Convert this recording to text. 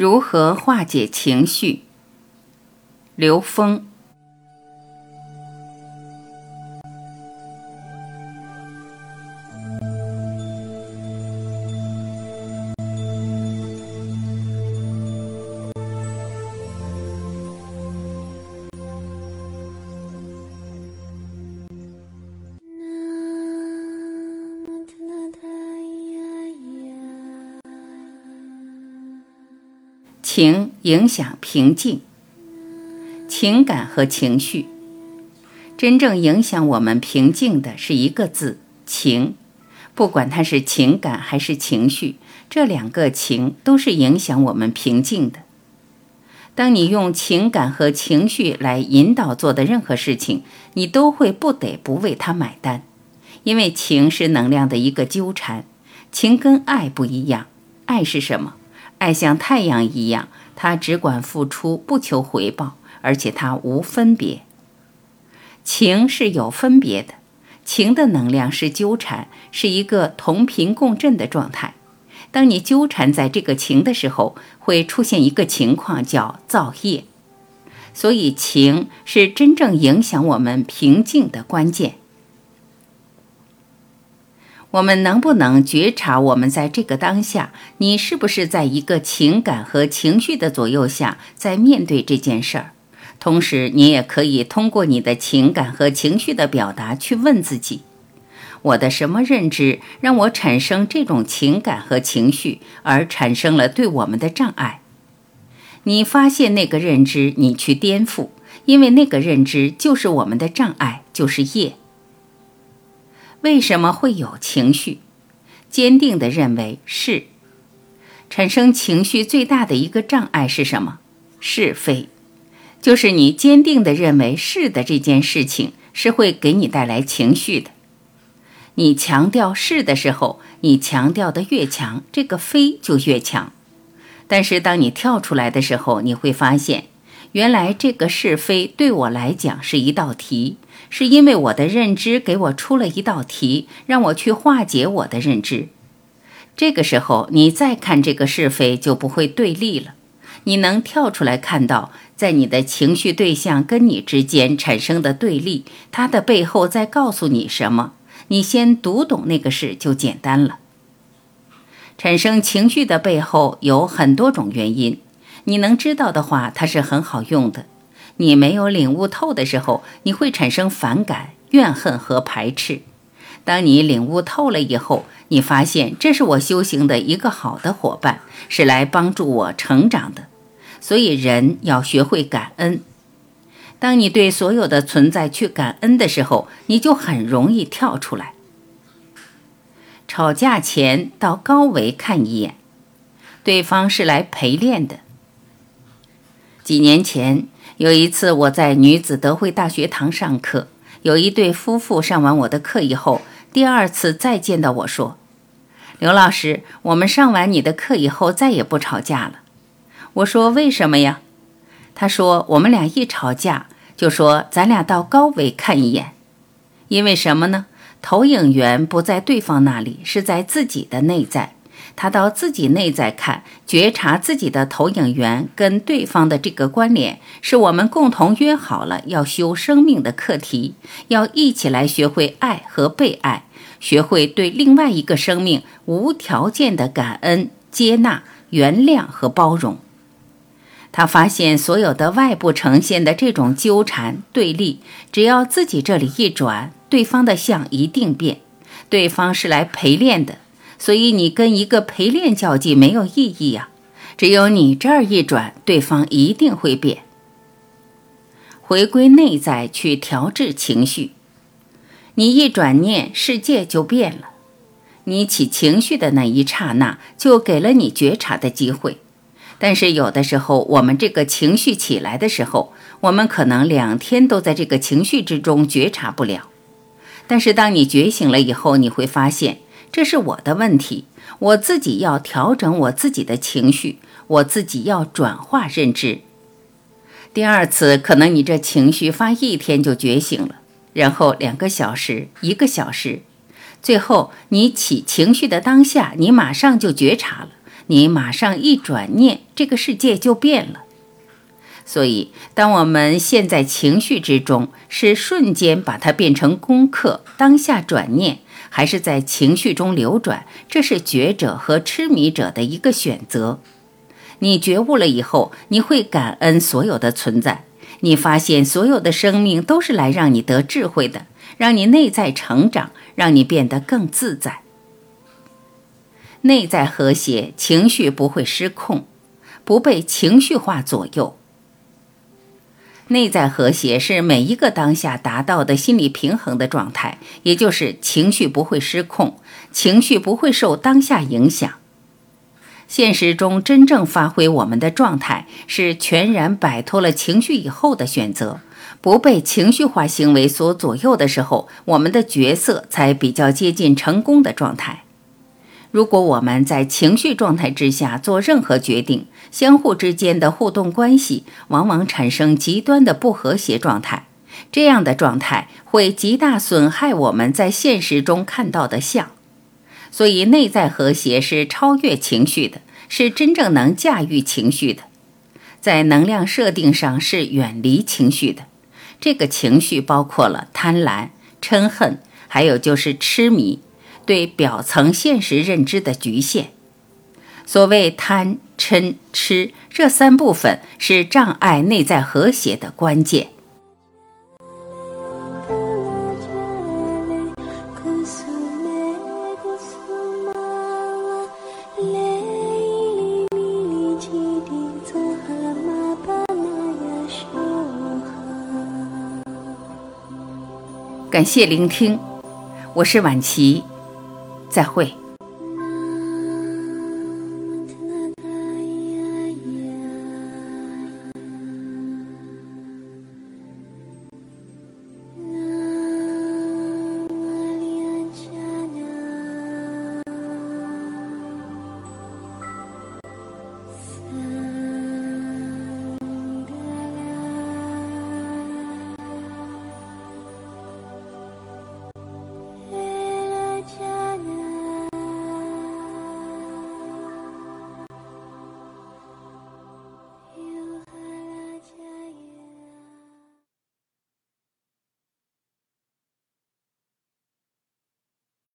如何化解情绪？刘峰。情影响平静，情感和情绪，真正影响我们平静的是一个字“情”。不管它是情感还是情绪，这两个“情”都是影响我们平静的。当你用情感和情绪来引导做的任何事情，你都会不得不为它买单，因为情是能量的一个纠缠。情跟爱不一样，爱是什么？爱像太阳一样，它只管付出，不求回报，而且它无分别。情是有分别的，情的能量是纠缠，是一个同频共振的状态。当你纠缠在这个情的时候，会出现一个情况叫造业。所以，情是真正影响我们平静的关键。我们能不能觉察，我们在这个当下，你是不是在一个情感和情绪的左右下，在面对这件事儿？同时，你也可以通过你的情感和情绪的表达，去问自己：我的什么认知让我产生这种情感和情绪，而产生了对我们的障碍？你发现那个认知，你去颠覆，因为那个认知就是我们的障碍，就是业。为什么会有情绪？坚定地认为是产生情绪最大的一个障碍是什么？是非，就是你坚定地认为是的这件事情是会给你带来情绪的。你强调是的时候，你强调的越强，这个非就越强。但是当你跳出来的时候，你会发现，原来这个是非对我来讲是一道题。是因为我的认知给我出了一道题，让我去化解我的认知。这个时候，你再看这个是非就不会对立了。你能跳出来看到，在你的情绪对象跟你之间产生的对立，它的背后在告诉你什么？你先读懂那个事就简单了。产生情绪的背后有很多种原因，你能知道的话，它是很好用的。你没有领悟透的时候，你会产生反感、怨恨和排斥。当你领悟透了以后，你发现这是我修行的一个好的伙伴，是来帮助我成长的。所以，人要学会感恩。当你对所有的存在去感恩的时候，你就很容易跳出来。吵架前到高维看一眼，对方是来陪练的。几年前。有一次，我在女子德惠大学堂上课，有一对夫妇上完我的课以后，第二次再见到我说：“刘老师，我们上完你的课以后再也不吵架了。”我说：“为什么呀？”他说：“我们俩一吵架就说咱俩到高维看一眼，因为什么呢？投影源不在对方那里，是在自己的内在。”他到自己内在看，觉察自己的投影源跟对方的这个关联，是我们共同约好了要修生命的课题，要一起来学会爱和被爱，学会对另外一个生命无条件的感恩、接纳、原谅和包容。他发现所有的外部呈现的这种纠缠对立，只要自己这里一转，对方的相一定变。对方是来陪练的。所以你跟一个陪练较劲没有意义呀，只有你这儿一转，对方一定会变。回归内在去调制情绪，你一转念，世界就变了。你起情绪的那一刹那，就给了你觉察的机会。但是有的时候，我们这个情绪起来的时候，我们可能两天都在这个情绪之中觉察不了。但是当你觉醒了以后，你会发现。这是我的问题，我自己要调整我自己的情绪，我自己要转化认知。第二次可能你这情绪发一天就觉醒了，然后两个小时、一个小时，最后你起情绪的当下，你马上就觉察了，你马上一转念，这个世界就变了。所以，当我们陷在情绪之中，是瞬间把它变成功课，当下转念，还是在情绪中流转，这是觉者和痴迷者的一个选择。你觉悟了以后，你会感恩所有的存在，你发现所有的生命都是来让你得智慧的，让你内在成长，让你变得更自在。内在和谐，情绪不会失控，不被情绪化左右。内在和谐是每一个当下达到的心理平衡的状态，也就是情绪不会失控，情绪不会受当下影响。现实中真正发挥我们的状态，是全然摆脱了情绪以后的选择，不被情绪化行为所左右的时候，我们的角色才比较接近成功的状态。如果我们在情绪状态之下做任何决定，相互之间的互动关系往往产生极端的不和谐状态。这样的状态会极大损害我们在现实中看到的相。所以，内在和谐是超越情绪的，是真正能驾驭情绪的。在能量设定上是远离情绪的。这个情绪包括了贪婪、嗔恨，还有就是痴迷。对表层现实认知的局限，所谓贪嗔痴这三部分是障碍内在和谐的关键。感谢聆听，我是晚琪。再会。